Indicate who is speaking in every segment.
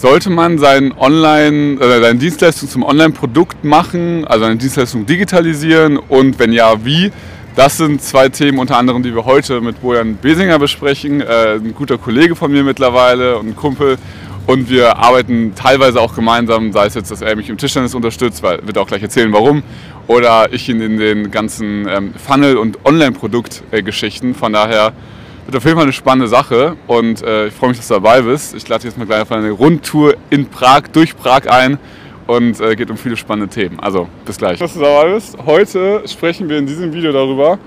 Speaker 1: sollte man sein Online, äh, seine Dienstleistung zum Online-Produkt machen, also eine Dienstleistung digitalisieren und wenn ja, wie? Das sind zwei Themen unter anderem, die wir heute mit Bojan Besinger besprechen, äh, ein guter Kollege von mir mittlerweile und ein Kumpel. Und wir arbeiten teilweise auch gemeinsam, sei es jetzt, dass er mich im Tischtennis unterstützt, weil wird auch gleich erzählen, warum, oder ich ihn in den ganzen ähm, Funnel- und Online-Produkt-Geschichten. Von daher wird auf jeden Fall eine spannende Sache und äh, ich freue mich, dass du dabei bist. Ich lade dich jetzt mal gleich auf eine Rundtour in Prag, durch Prag ein und äh, geht um viele spannende Themen. Also bis gleich. Dass du dabei bist. Heute sprechen wir in diesem Video darüber,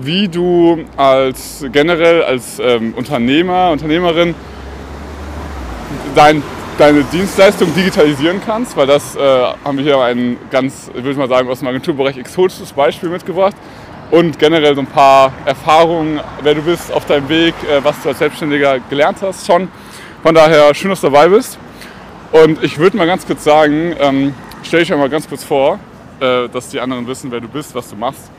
Speaker 1: wie du als generell als ähm, Unternehmer, Unternehmerin dein, deine Dienstleistung digitalisieren kannst, weil das äh, haben wir hier ein ganz, würde ich mal sagen, aus dem Agenturbereich exotisches Beispiel mitgebracht und generell so ein paar Erfahrungen, wer du bist auf deinem Weg, äh, was du als Selbstständiger gelernt hast schon. Von daher schön, dass du dabei bist. Und ich würde mal ganz kurz sagen, ähm, stell dich einmal ganz kurz vor, äh, dass die anderen wissen, wer du bist, was du machst.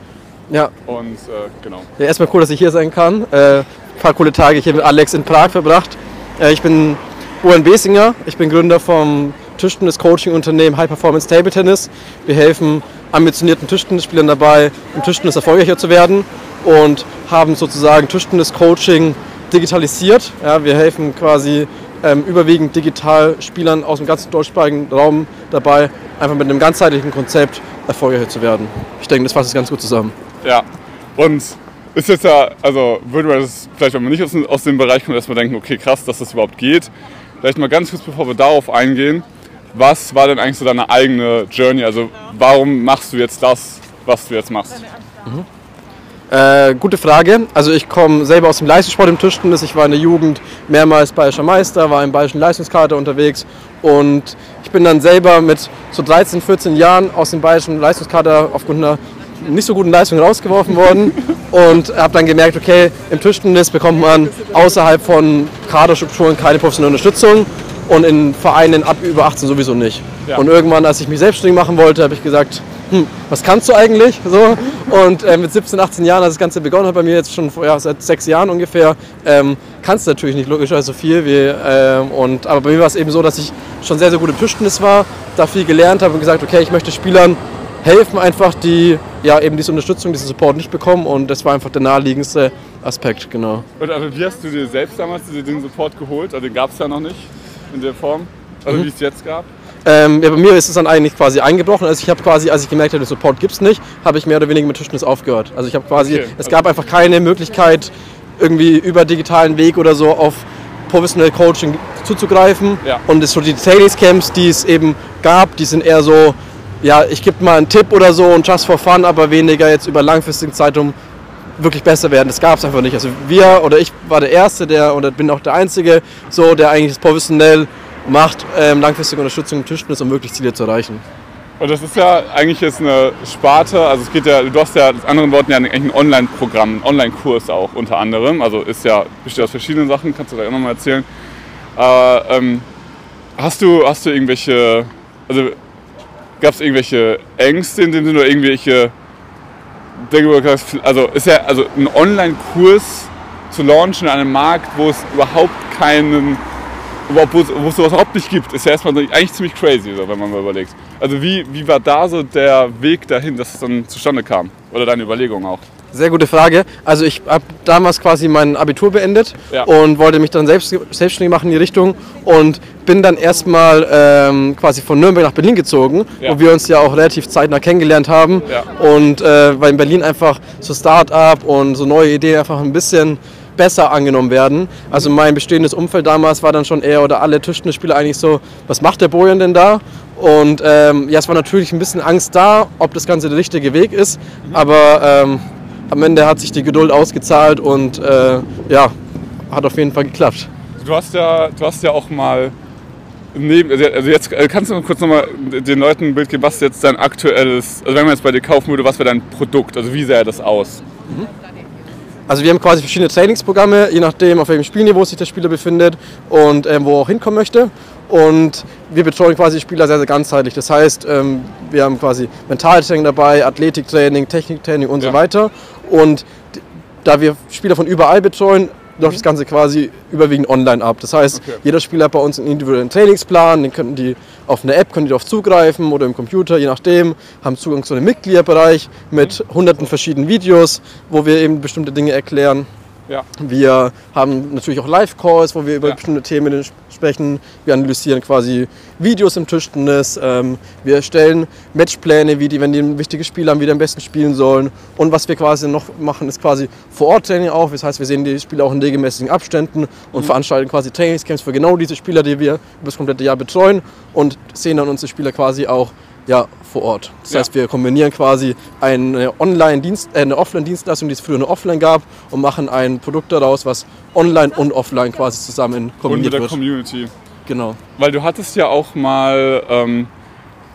Speaker 2: Ja.
Speaker 1: Und äh, genau.
Speaker 2: ja. Erstmal cool, dass ich hier sein kann. Äh, ein paar coole Tage hier mit Alex in Prag verbracht. Äh, ich bin Owen Besinger, ich bin Gründer vom Tischtennis-Coaching-Unternehmen High Performance Table Tennis. Wir helfen ambitionierten Tischtennisspielern dabei, im Tischtennis erfolgreicher zu werden und haben sozusagen Tischtennis-Coaching digitalisiert. Ja, wir helfen quasi ähm, überwiegend digital Spielern aus dem ganzen deutschsprachigen Raum dabei, einfach mit einem ganzheitlichen Konzept erfolgreicher zu werden. Ich denke, das fasst es ganz gut zusammen.
Speaker 1: Ja, und ist jetzt ja, also würde man das vielleicht, wenn man nicht aus, aus dem Bereich kommt, erstmal denken, okay, krass, dass das überhaupt geht. Vielleicht mal ganz kurz, bevor wir darauf eingehen, was war denn eigentlich so deine eigene Journey? Also warum machst du jetzt das, was du jetzt machst?
Speaker 2: Mhm. Äh, gute Frage. Also ich komme selber aus dem Leistungssport im Tischtennis. Ich war in der Jugend mehrmals bayerischer Meister, war im bayerischen Leistungskader unterwegs und ich bin dann selber mit so 13, 14 Jahren aus dem bayerischen Leistungskader aufgrund einer nicht so guten Leistung rausgeworfen worden und habe dann gemerkt, okay, im Tischtennis bekommt man außerhalb von Kaderstrukturen keine professionelle Unterstützung und in Vereinen ab über 18 sowieso nicht. Ja. Und irgendwann, als ich mich selbstständig machen wollte, habe ich gesagt, hm, was kannst du eigentlich? So. Und äh, mit 17, 18 Jahren, als das Ganze begonnen hat, bei mir jetzt schon ja, seit sechs Jahren ungefähr, ähm, kannst du natürlich nicht logischerweise so viel. Wie, ähm, und, aber bei mir war es eben so, dass ich schon sehr, sehr gut im Tischtennis war, da viel gelernt habe und gesagt, okay, ich möchte Spielern helfen einfach, die ja eben diese Unterstützung, diesen Support nicht bekommen und das war einfach der naheliegendste Aspekt, genau.
Speaker 1: Und also wie hast du dir selbst damals den Support geholt? Also den gab es ja noch nicht in der Form, also mhm. wie es jetzt gab?
Speaker 2: Ähm, ja, bei mir ist es dann eigentlich quasi eingebrochen. Also ich habe quasi, als ich gemerkt habe, den Support gibt es nicht, habe ich mehr oder weniger mit Tischtennis aufgehört. Also ich habe quasi, okay. es gab einfach keine Möglichkeit, irgendwie über digitalen Weg oder so auf professionell Coaching zuzugreifen. Ja. Und es so die Trainingscamps, die es eben gab, die sind eher so, ja, ich gebe mal einen Tipp oder so und just for fun, aber weniger jetzt über langfristigen Zeitraum wirklich besser werden. Das gab es einfach nicht. Also wir oder ich war der Erste, der oder bin auch der Einzige, so der eigentlich professionell macht, ähm, langfristige Unterstützung im Tischtennis, um wirklich Ziele zu erreichen.
Speaker 1: Und das ist ja eigentlich jetzt eine Sparte, also es geht ja, du hast ja mit anderen Worten ja ein Online-Programm, einen Online-Kurs auch unter anderem. Also ist ja, besteht aus verschiedenen Sachen, kannst du da auch nochmal erzählen. Äh, ähm, hast du, hast du irgendwelche, also gab es irgendwelche Ängste in dem Sinne oder irgendwelche also ist ja also ein Online-Kurs zu launchen in einem Markt, wo es überhaupt keinen, wo, wo es sowas überhaupt nicht gibt, ist ja erstmal eigentlich ziemlich crazy, so, wenn man mal überlegt. Also wie, wie war da so der Weg dahin, dass es dann zustande kam? Oder deine Überlegung auch?
Speaker 2: Sehr gute Frage. Also ich habe damals quasi mein Abitur beendet ja. und wollte mich dann selbst, selbstständig machen in die Richtung und bin dann erstmal ähm, quasi von Nürnberg nach Berlin gezogen, ja. wo wir uns ja auch relativ zeitnah kennengelernt haben ja. und äh, weil in Berlin einfach so Start-up und so neue Ideen einfach ein bisschen besser angenommen werden. Also mein bestehendes Umfeld damals war dann schon eher oder alle Tischtennisspieler eigentlich so, was macht der Bojan denn da? Und ähm, ja, es war natürlich ein bisschen Angst da, ob das Ganze der richtige Weg ist, mhm. aber ähm, am Ende hat sich die Geduld ausgezahlt und äh, ja, hat auf jeden Fall geklappt.
Speaker 1: Du hast ja, du hast ja auch mal neben, also, also jetzt äh, kannst du mal kurz nochmal den Leuten ein Bild geben, was jetzt dein aktuelles, also wenn man jetzt bei dir kaufen würde, was wäre dein Produkt, also wie sähe das aus? Mhm.
Speaker 2: Also wir haben quasi verschiedene Trainingsprogramme, je nachdem auf welchem Spielniveau sich der Spieler befindet und ähm, wo er auch hinkommen möchte. Und wir betreuen quasi die Spieler sehr, sehr ganzheitlich. Das heißt, ähm, wir haben quasi Mentaltraining dabei, Athletiktraining, Techniktraining und ja. so weiter. Und da wir Spieler von überall betreuen, läuft das Ganze quasi überwiegend online ab. Das heißt,
Speaker 1: Okay.
Speaker 2: jeder Spieler hat bei uns einen individuellen Trainingsplan, den könnten die auf eine App können die darauf zugreifen oder im Computer, je nachdem, haben Zugang zu einem Mitgliederbereich mit hunderten verschiedenen Videos, wo wir eben bestimmte Dinge erklären.
Speaker 1: Ja.
Speaker 2: Wir haben natürlich auch Live-Calls, wo wir über
Speaker 1: Ja.
Speaker 2: bestimmte Themen sprechen. Wir analysieren quasi Videos im Tischtennis. Ähm, wir erstellen Matchpläne, wie die, wenn die ein wichtiges Spiel haben, wie die am besten spielen sollen. Und was wir quasi noch machen, ist quasi Vor-Ort-Training auch. Das heißt, wir sehen die Spieler auch in regelmäßigen Abständen und veranstalten quasi Trainingscamps für genau diese Spieler, die wir über das komplette Jahr betreuen und sehen dann unsere Spieler quasi auch ja, vor Ort. Das
Speaker 1: Ja.
Speaker 2: heißt, wir kombinieren quasi eine Online-Dienst, äh, eine Offline-Dienstleistung, die es früher nur offline gab, und machen ein Produkt daraus, was online und offline quasi zusammen
Speaker 1: Und mit
Speaker 2: kombiniert
Speaker 1: der
Speaker 2: wird.
Speaker 1: Community.
Speaker 2: Genau.
Speaker 1: Weil du hattest ja auch mal, ähm,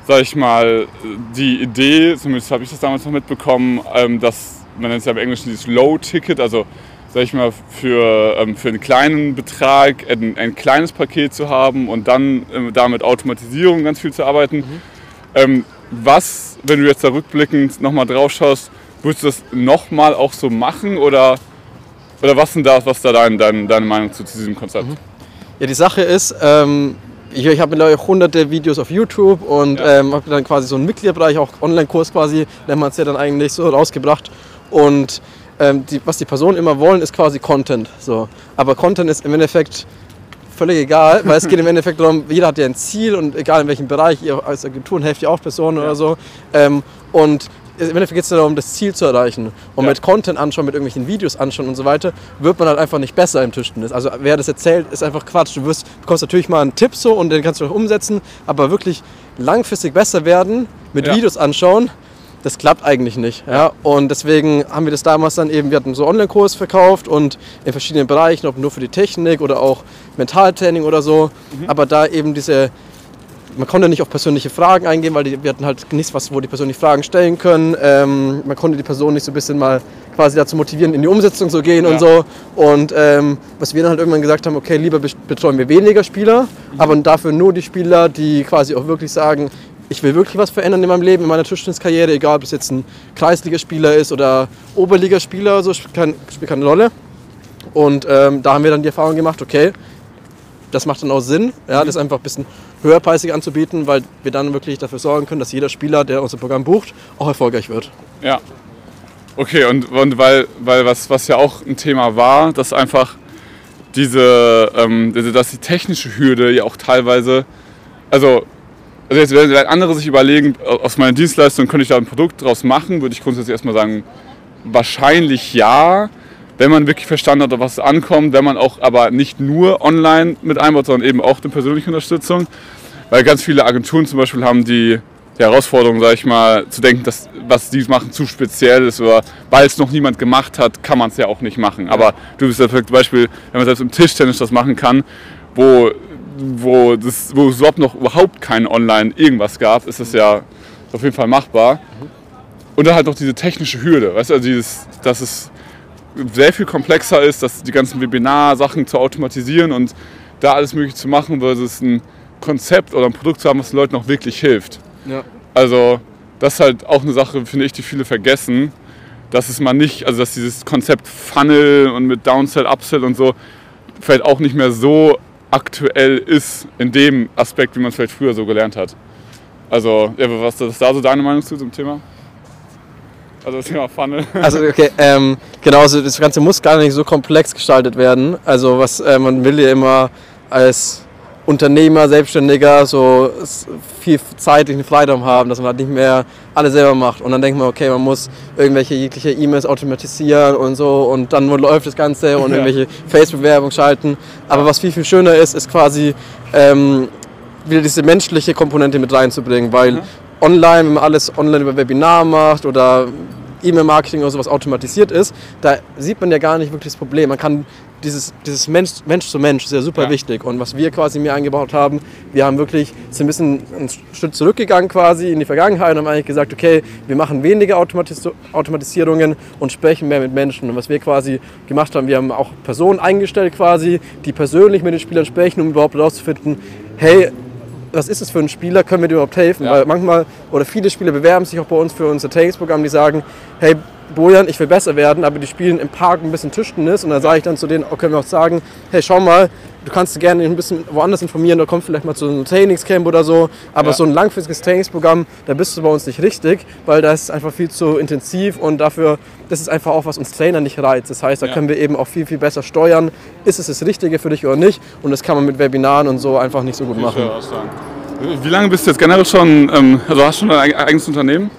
Speaker 1: sag ich mal, die Idee, zumindest habe ich das damals noch mitbekommen, ähm, dass man nennt es ja im Englischen dieses Low-Ticket, also sag ich mal, für, ähm, für einen kleinen Betrag ein, ein kleines Paket zu haben und dann ähm, damit Automatisierung ganz viel zu arbeiten. Ähm, was, wenn du jetzt da rückblickend nochmal drauf schaust, würdest du das nochmal auch so machen oder, oder was sind da, was da dein, dein, deine Meinung zu, zu diesem Konzept?
Speaker 2: Ja, die Sache ist, ähm, ich, ich habe mittlerweile hunderte Videos auf YouTube und
Speaker 1: Ja.
Speaker 2: ähm, habe dann quasi so einen Mitgliederbereich, auch Online-Kurs quasi, nennt man es ja dann eigentlich so rausgebracht. Und ähm, die, was die Personen immer wollen, ist quasi Content. So. Aber Content ist im Endeffekt völlig egal, weil es geht im Endeffekt darum, jeder hat ja ein Ziel und egal in welchem Bereich, ihr als Agenturen helft ihr auch Personen oder so. Ähm, und im Endeffekt geht es darum, das Ziel zu erreichen. Und
Speaker 1: Ja.
Speaker 2: mit Content anschauen, mit irgendwelchen Videos anschauen und so weiter, wird man halt einfach nicht besser im Tischtennis. Also wer das erzählt, ist einfach Quatsch. Du wirst, bekommst natürlich mal einen Tipp so und den kannst du auch umsetzen, aber wirklich langfristig besser werden, mit
Speaker 1: Ja.
Speaker 2: Videos anschauen, das klappt eigentlich nicht. Ja? Und deswegen haben wir das damals dann eben, wir hatten so Online-Kurs verkauft und in verschiedenen Bereichen, ob nur für die Technik oder auch Mentaltraining oder so. Aber da eben diese, man konnte nicht auf persönliche Fragen eingehen, weil die, wir hatten halt nichts, was, wo die Personen die Fragen stellen können. Ähm, man konnte die Person nicht so ein bisschen mal quasi dazu motivieren, in die Umsetzung zu gehen
Speaker 1: Ja.
Speaker 2: und so. Und ähm, was wir dann halt irgendwann gesagt haben, okay, lieber be- betreuen wir weniger Spieler, aber dafür nur die Spieler, die quasi auch wirklich sagen, ich will wirklich was verändern in meinem Leben, in meiner Tischtenniskarriere, egal ob es jetzt ein Kreisligaspieler ist oder Oberligaspieler, so spielt, kein, spielt keine Rolle. Und ähm, da haben wir dann die Erfahrung gemacht, okay, das macht dann auch Sinn, ja, das einfach ein bisschen höherpreisig anzubieten, weil wir dann wirklich dafür sorgen können, dass jeder Spieler, der unser Programm bucht, auch erfolgreich wird.
Speaker 1: Ja. Okay, und, und weil, weil was, was ja auch ein Thema war, dass einfach diese, ähm, diese- dass die technische Hürde ja auch teilweise, also, also jetzt werden andere sich überlegen, aus meiner Dienstleistung könnte ich da ein Produkt draus machen, würde ich grundsätzlich erstmal sagen, wahrscheinlich ja, wenn man wirklich verstanden hat, auf was es ankommt, wenn man auch aber nicht nur online mit einbaut, sondern eben auch eine persönliche Unterstützung. Weil ganz viele Agenturen zum Beispiel haben die, die Herausforderung, sage ich mal, zu denken, dass was die machen zu speziell ist oder weil es noch niemand gemacht hat, kann man es ja auch nicht machen. Aber du bist das perfekte Beispiel, wenn man selbst im Tischtennis das machen kann, wo, wo, das, wo es überhaupt noch überhaupt kein Online irgendwas gab, ist das ja auf jeden Fall machbar. Und dann halt noch diese technische Hürde, weißt du, also dieses, dass es sehr viel komplexer ist, dass die ganzen Webinar-Sachen zu automatisieren und da alles möglich zu machen, versus ein Konzept oder ein Produkt zu haben, was den Leuten auch wirklich hilft.
Speaker 2: Ja.
Speaker 1: Also das ist halt auch eine Sache, finde ich, die viele vergessen, dass es mal nicht, also dass dieses Konzept Funnel und mit Downsell, Upsell und so vielleicht auch nicht mehr so aktuell ist in dem Aspekt, wie man es vielleicht früher so gelernt hat. Also, ja, was ist da so deine Meinung zu zum Thema? Also das Thema Funnel.
Speaker 2: Also okay, ähm, genau, also das Ganze muss gar nicht so komplex gestaltet werden. Also was äh, man will ja immer als Unternehmer, Selbstständiger so viel zeitlichen Freiraum haben, dass man halt nicht mehr alles selber macht. Und dann denkt man, okay, man muss irgendwelche jegliche E-Mails automatisieren und so und dann läuft das Ganze und
Speaker 1: Ja.
Speaker 2: irgendwelche Facebook-Werbung schalten. Aber was viel, viel schöner ist, ist quasi ähm, wieder diese menschliche Komponente mit reinzubringen, weil online, wenn man alles online über Webinar macht oder E-Mail-Marketing oder sowas automatisiert ist, da sieht man ja gar nicht wirklich das Problem. Man kann dieses, dieses Mensch, Mensch zu Mensch ist ja super
Speaker 1: Ja.
Speaker 2: wichtig. Und was wir quasi mir eingebaut haben, wir haben wirklich sind ein bisschen einen Schritt zurückgegangen quasi in die Vergangenheit und haben eigentlich gesagt, okay, wir machen weniger Automatis Automatisierungen und sprechen mehr mit Menschen. Und was wir quasi gemacht haben, wir haben auch Personen eingestellt quasi, die persönlich mit den Spielern sprechen, um überhaupt herauszufinden, hey, was ist es für ein Spieler, können wir dir überhaupt helfen?
Speaker 1: Ja.
Speaker 2: Weil manchmal oder viele Spieler bewerben sich auch bei uns für unser Trainingsprogramm, die sagen, hey, Bojan, ich will besser werden, aber die spielen im Park ein bisschen Tischtennis und dann sage ich dann zu denen, oh, können wir auch sagen, hey, schau mal, du kannst gerne ein bisschen woanders informieren, oder komm vielleicht mal zu einem Trainingscamp oder so, aber
Speaker 1: Ja.
Speaker 2: so ein langfristiges Trainingsprogramm, da bist du bei uns nicht richtig, weil das ist einfach viel zu intensiv und dafür, das ist einfach auch, was uns Trainer nicht reizt. Das heißt, da
Speaker 1: Ja.
Speaker 2: können wir eben auch viel, viel besser steuern, ist es das Richtige für dich oder nicht und das kann man mit Webinaren und so einfach nicht so gut machen.
Speaker 1: Wie lange bist du jetzt generell schon, ähm, also hast du schon eig- eigenes Unternehmen?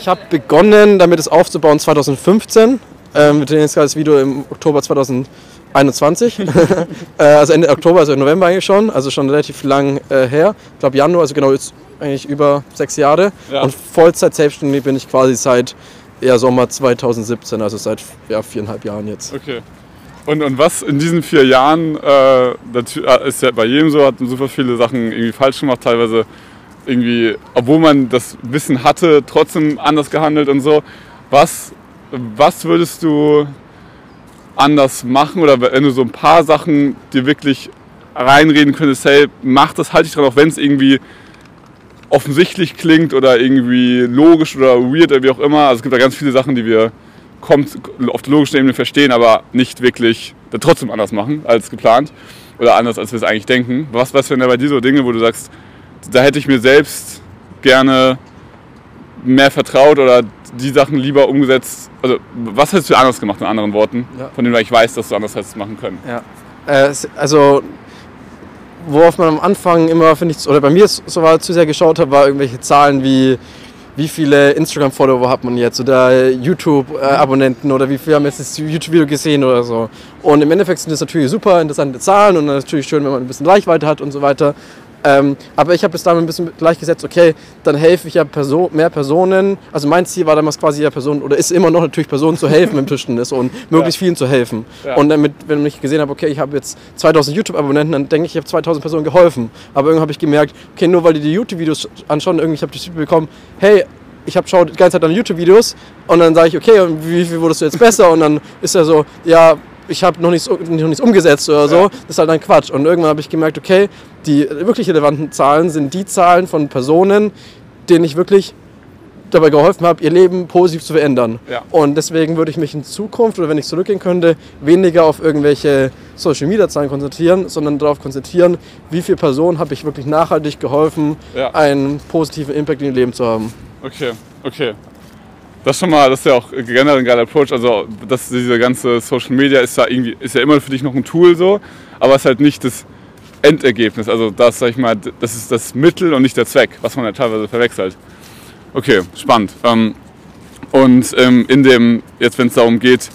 Speaker 2: Ich habe begonnen, damit es aufzubauen 2015. Ähm, wir drehen jetzt gerade das Video im Oktober 2021. äh, also Ende Oktober, also November eigentlich schon. Also schon relativ lang äh, her. Ich glaube Januar, also genau jetzt eigentlich über sechs Jahre.
Speaker 1: Ja.
Speaker 2: Und Vollzeit selbstständig bin ich quasi seit ja, Sommer 2017, also seit ja, viereinhalb Jahren jetzt.
Speaker 1: Okay. Und, und was in diesen vier Jahren, äh, äh, ist ja bei jedem so, hat super viele Sachen irgendwie falsch gemacht, teilweise irgendwie, obwohl man das Wissen hatte, trotzdem anders gehandelt und so. Was, was würdest du anders machen oder wenn du so ein paar Sachen dir wirklich reinreden könntest, hey, mach das, halte ich dran, auch wenn es irgendwie offensichtlich klingt oder irgendwie logisch oder weird oder wie auch immer. Also es gibt da ganz viele Sachen, die wir kommt, auf der logischen Ebene verstehen, aber nicht wirklich trotzdem anders machen als geplant oder anders, als wir es eigentlich denken. Was, was wären da bei dir so Dinge, wo du sagst, da hätte ich mir selbst gerne mehr vertraut oder die Sachen lieber umgesetzt? Also was hättest du anders gemacht, in anderen Worten,
Speaker 2: Ja.
Speaker 1: von denen eigentlich weißt, dass du anders hättest machen können?
Speaker 2: Ja. Äh, also, worauf man am Anfang immer, finde ich, oder bei mir so so war, zu sehr geschaut hat, war irgendwelche Zahlen wie, wie viele Instagram-Follower hat man jetzt oder YouTube-Abonnenten oder wie viele haben jetzt das YouTube-Video gesehen oder so. Und im Endeffekt sind das natürlich super interessante Zahlen und natürlich schön, wenn man ein bisschen Reichweite hat und so weiter. Ähm, aber ich habe es damit ein bisschen gleichgesetzt, okay, dann helfe ich ja Perso mehr Personen. Also mein Ziel war damals quasi ja Personen, oder ist immer noch natürlich Personen zu helfen im Tischtennis und möglichst
Speaker 1: Ja.
Speaker 2: vielen zu helfen.
Speaker 1: Ja.
Speaker 2: Und damit, wenn ich gesehen habe, okay, ich habe jetzt 2000 YouTube-Abonnenten, dann denke ich, ich habe 2000 Personen geholfen. Aber irgendwann habe ich gemerkt, okay, nur weil die die YouTube-Videos anschauen, irgendwie habe ich das Feedback bekommen, hey, ich habe schaut die ganze Zeit deine YouTube-Videos und dann sage ich, okay, und wie viel wurdest du jetzt besser? Und dann ist er so, ja, ich habe noch nichts, noch nichts umgesetzt oder so.
Speaker 1: Ja.
Speaker 2: Das ist halt dann Quatsch. Und irgendwann habe ich gemerkt, okay, die wirklich relevanten Zahlen sind die Zahlen von Personen, denen ich wirklich dabei geholfen habe, ihr Leben positiv zu verändern.
Speaker 1: Ja.
Speaker 2: Und deswegen würde ich mich in Zukunft, oder wenn ich zurückgehen könnte, weniger auf irgendwelche Social Media Zahlen konzentrieren, sondern darauf konzentrieren, wie viele Personen habe ich wirklich nachhaltig geholfen,
Speaker 1: Ja.
Speaker 2: einen positiven Impact in ihr Leben zu haben.
Speaker 1: Okay, okay. Das ist schon mal, das ist ja auch generell ein geiler Approach. Also das, diese ganze Social Media ist ja irgendwie, ist ja immer für dich noch ein Tool so, aber es ist halt nicht das Endergebnis. Also das, sag ich mal, das ist das Mittel und nicht der Zweck, was man ja teilweise verwechselt. Okay, spannend. Ähm, und ähm, in dem, jetzt wenn es darum geht,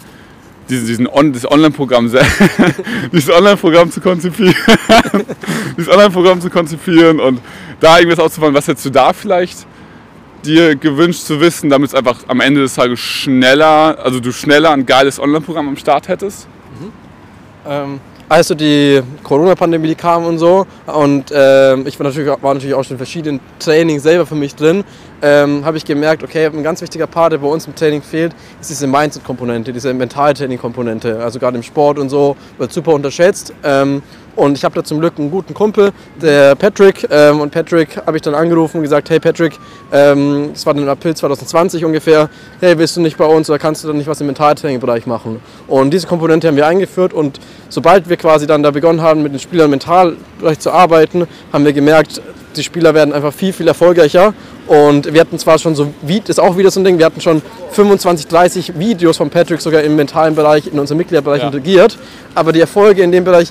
Speaker 1: diesen, diesen On, das Online-Programm se- dieses Online-Programm zu konzipieren, dieses Online-Programm zu konzipieren und da irgendwas auszubauen, was hättest du da vielleicht dir gewünscht zu wissen, damit es einfach am Ende des Tages schneller, also du schneller ein geiles Online-Programm am Start hättest?
Speaker 2: Ähm, also die Corona-Pandemie kam und so. Und ähm, ich war natürlich, war natürlich auch schon in verschiedenen Trainings selber für mich drin, ähm, habe ich gemerkt, okay, ein ganz wichtiger Part, der bei uns im Training fehlt, ist diese Mindset-Komponente, diese Mentaltraining-Komponente. Also gerade im Sport und so wird super unterschätzt. Ähm, und ich habe da zum Glück einen guten Kumpel, der Patrick. Ähm, und Patrick habe ich dann angerufen und gesagt, hey Patrick, ähm, war dann im April 2020 ungefähr, hey, willst du nicht bei uns oder kannst du dann nicht was im Mentaltraining-Bereich machen? Und diese Komponente haben wir eingeführt und sobald wir quasi dann da begonnen haben, mit den Spielern Mentalbereich zu arbeiten, haben wir gemerkt, die Spieler werden einfach viel, viel erfolgreicher. Und wir hatten zwar schon so, wie- das ist auch wieder so ein Ding, wir hatten schon 25, 30 Videos von Patrick sogar im mentalen Bereich, in unserem Mitgliederbereich
Speaker 1: Ja.
Speaker 2: integriert, aber die Erfolge in dem Bereich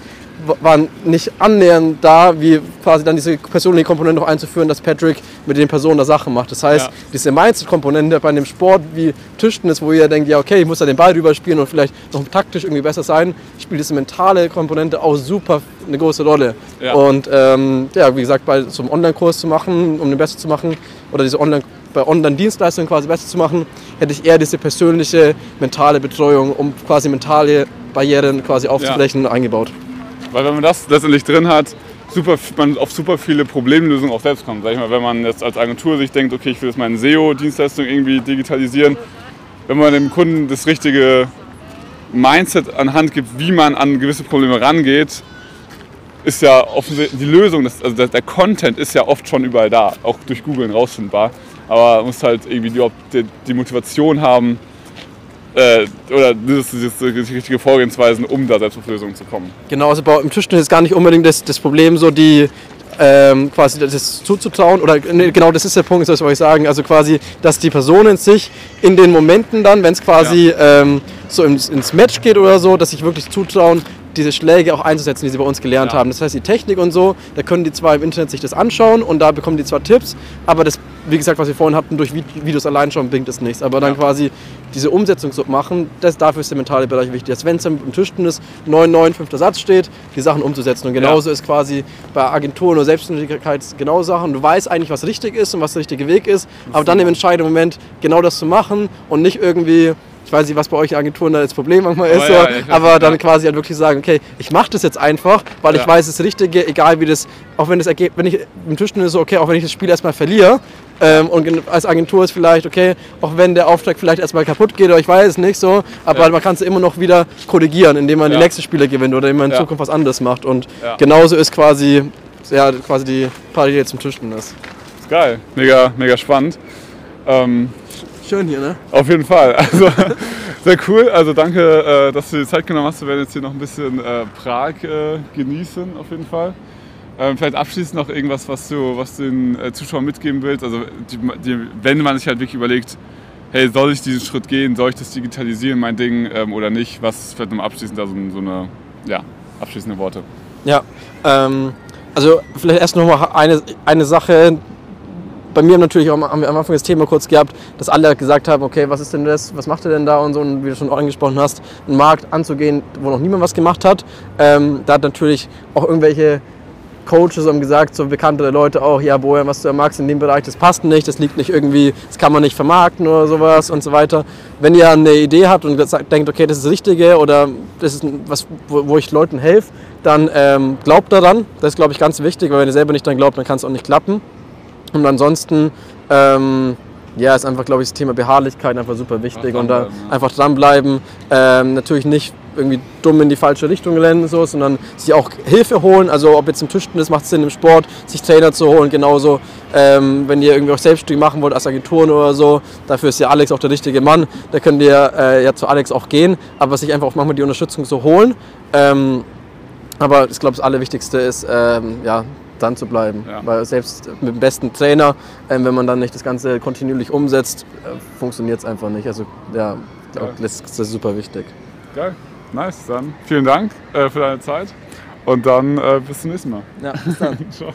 Speaker 2: waren nicht annähernd da, wie quasi dann diese persönliche Komponente noch einzuführen, dass Patrick mit den Personen da Sachen macht. Das heißt,
Speaker 1: Ja.
Speaker 2: diese Mindset-Komponente bei einem Sport wie Tischtennis, wo ihr denkt, ja okay, ich muss da den Ball rüberspielen und vielleicht noch taktisch irgendwie besser sein, spielt diese mentale Komponente auch super eine große Rolle.
Speaker 1: Ja.
Speaker 2: Und ähm, ja, wie gesagt, bei so einem Online-Kurs zu machen, um den besser zu machen, oder diese Online bei Online-Dienstleistungen quasi besser zu machen, hätte ich eher diese persönliche mentale Betreuung, um quasi mentale Barrieren quasi aufzubrechen, eingebaut.
Speaker 1: Weil wenn man das letztendlich drin hat, super, man auf super viele Problemlösungen auch selbst kommt. Sag ich mal, wenn man jetzt als Agentur sich denkt, okay, ich will jetzt meine SEO-Dienstleistung irgendwie digitalisieren, wenn man dem Kunden das richtige Mindset anhand gibt, wie man an gewisse Probleme rangeht, ist ja offensichtlich die Lösung, also der, Content ist ja oft schon überall da, auch durch Googlen rausfindbar. Aber man muss halt irgendwie die, die Motivation haben, äh, oder das ist die richtige Vorgehensweisen, um da selbst auf Lösungen zu kommen.
Speaker 2: Genau, also bei, im Tischtennis ist gar nicht unbedingt das, das Problem, so die ähm, quasi das zuzutrauen oder nee, genau das ist der Punkt, das soll ich sagen, also quasi, dass die Personen sich in den Momenten dann, wenn es quasi ja. ähm, so ins, ins Match geht oder so, dass sich wirklich zutrauen, diese Schläge auch einzusetzen, die sie bei uns gelernt ja. haben. Das heißt, die Technik und so, da können die zwar im Internet sich das anschauen und da bekommen die zwar Tipps, aber das, wie gesagt, was wir vorhin hatten, durch Videos allein schon bringt es nichts. Aber dann ja. quasi diese Umsetzung so machen, das, dafür ist der mentale Bereich wichtig. Dass wenn es im Tischtennis 9, 9, 5. Satz steht, die Sachen umzusetzen. Und genauso ja. ist quasi bei Agenturen oder Selbstständigkeit genau Sachen. Du weißt eigentlich, was richtig ist und was der richtige Weg ist, aber dann im entscheidenden Moment genau das zu machen und nicht irgendwie ich weiß nicht, was bei euch Agenturen da das Problem manchmal ist, oh, ja, so, aber dann quasi halt wirklich sagen, okay, ich mache das jetzt einfach, weil ich weiß, es ist das Richtige, egal wie das, auch wenn das Ergebnis, wenn ich im Tischtennis so, okay, auch wenn ich das Spiel erstmal verliere, ähm, und als Agentur ist vielleicht, okay, auch wenn der Auftrag vielleicht erstmal kaputt geht oder ich weiß es nicht so, aber ja. man kann es immer noch wieder korrigieren, indem man ja. die nächste Spieler gewinnt oder indem man in ja. Zukunft was anderes macht. Und genauso ist quasi, ja, quasi die Parallele zum Tischtennis.
Speaker 1: Geil, mega, mega spannend. Ähm,
Speaker 2: schön hier, ne?
Speaker 1: Auf jeden Fall. Also sehr cool. Also danke, äh, dass du dir Zeit genommen hast. Wir werden jetzt hier noch ein bisschen äh, Prag äh, genießen, auf jeden Fall. Ähm, vielleicht abschließend noch irgendwas, was du, was du den Zuschauern mitgeben willst. Also die, die, wenn man sich halt wirklich überlegt, hey, soll ich diesen Schritt gehen, soll ich das digitalisieren, mein Ding, ähm, oder nicht? Was vielleicht noch abschließend da so, so eine, ja, abschließende Worte?
Speaker 2: Ja, ähm, also vielleicht erst noch mal eine, eine Sache, bei mir natürlich auch, haben wir am Anfang das Thema kurz gehabt, dass alle gesagt haben, okay, was ist denn das, was macht ihr denn da und so, und wie du schon angesprochen hast, einen Markt anzugehen, wo noch niemand was gemacht hat. Ähm, da hat natürlich auch irgendwelche Coaches haben gesagt, so bekannte Leute auch, ja, Bojan, was du magst in dem Bereich, das passt nicht, das liegt nicht irgendwie, das kann man nicht vermarkten oder sowas und so weiter. Wenn ihr eine Idee habt und denkt, okay, das ist das Richtige oder das ist was, wo, wo ich Leuten helfe, dann ähm, glaubt daran. Das ist, glaube ich, ganz wichtig, weil wenn ihr selber nicht dran glaubt, dann kann es auch nicht klappen. Und ansonsten, ähm, ja, ist einfach, glaube ich, das Thema Beharrlichkeit einfach super wichtig. und da einfach dranbleiben. Ähm, natürlich nicht irgendwie dumm in die falsche Richtung rennen, so, sondern sich auch Hilfe holen. Also ob jetzt im Tischtennis macht es Sinn, im Sport sich Trainer zu holen. Genauso, ähm, wenn ihr irgendwie auch selbstständig machen wollt als Agenturen oder so, dafür ist ja Alex auch der richtige Mann. Da könnt ihr äh, ja zu Alex auch gehen, aber sich einfach auch manchmal die Unterstützung so holen. Ähm, aber ich glaube, das Allerwichtigste ist, ähm, ja, dran zu bleiben. Ja. Weil selbst mit dem besten Trainer, ähm, wenn man dann nicht das Ganze kontinuierlich umsetzt, äh, funktioniert es einfach nicht. Also ja, ich glaube, das ist super wichtig.
Speaker 1: Geil, nice. Dann vielen Dank äh, für deine Zeit und dann äh, bis zum nächsten Mal.
Speaker 2: Ja, bis dann. Ciao.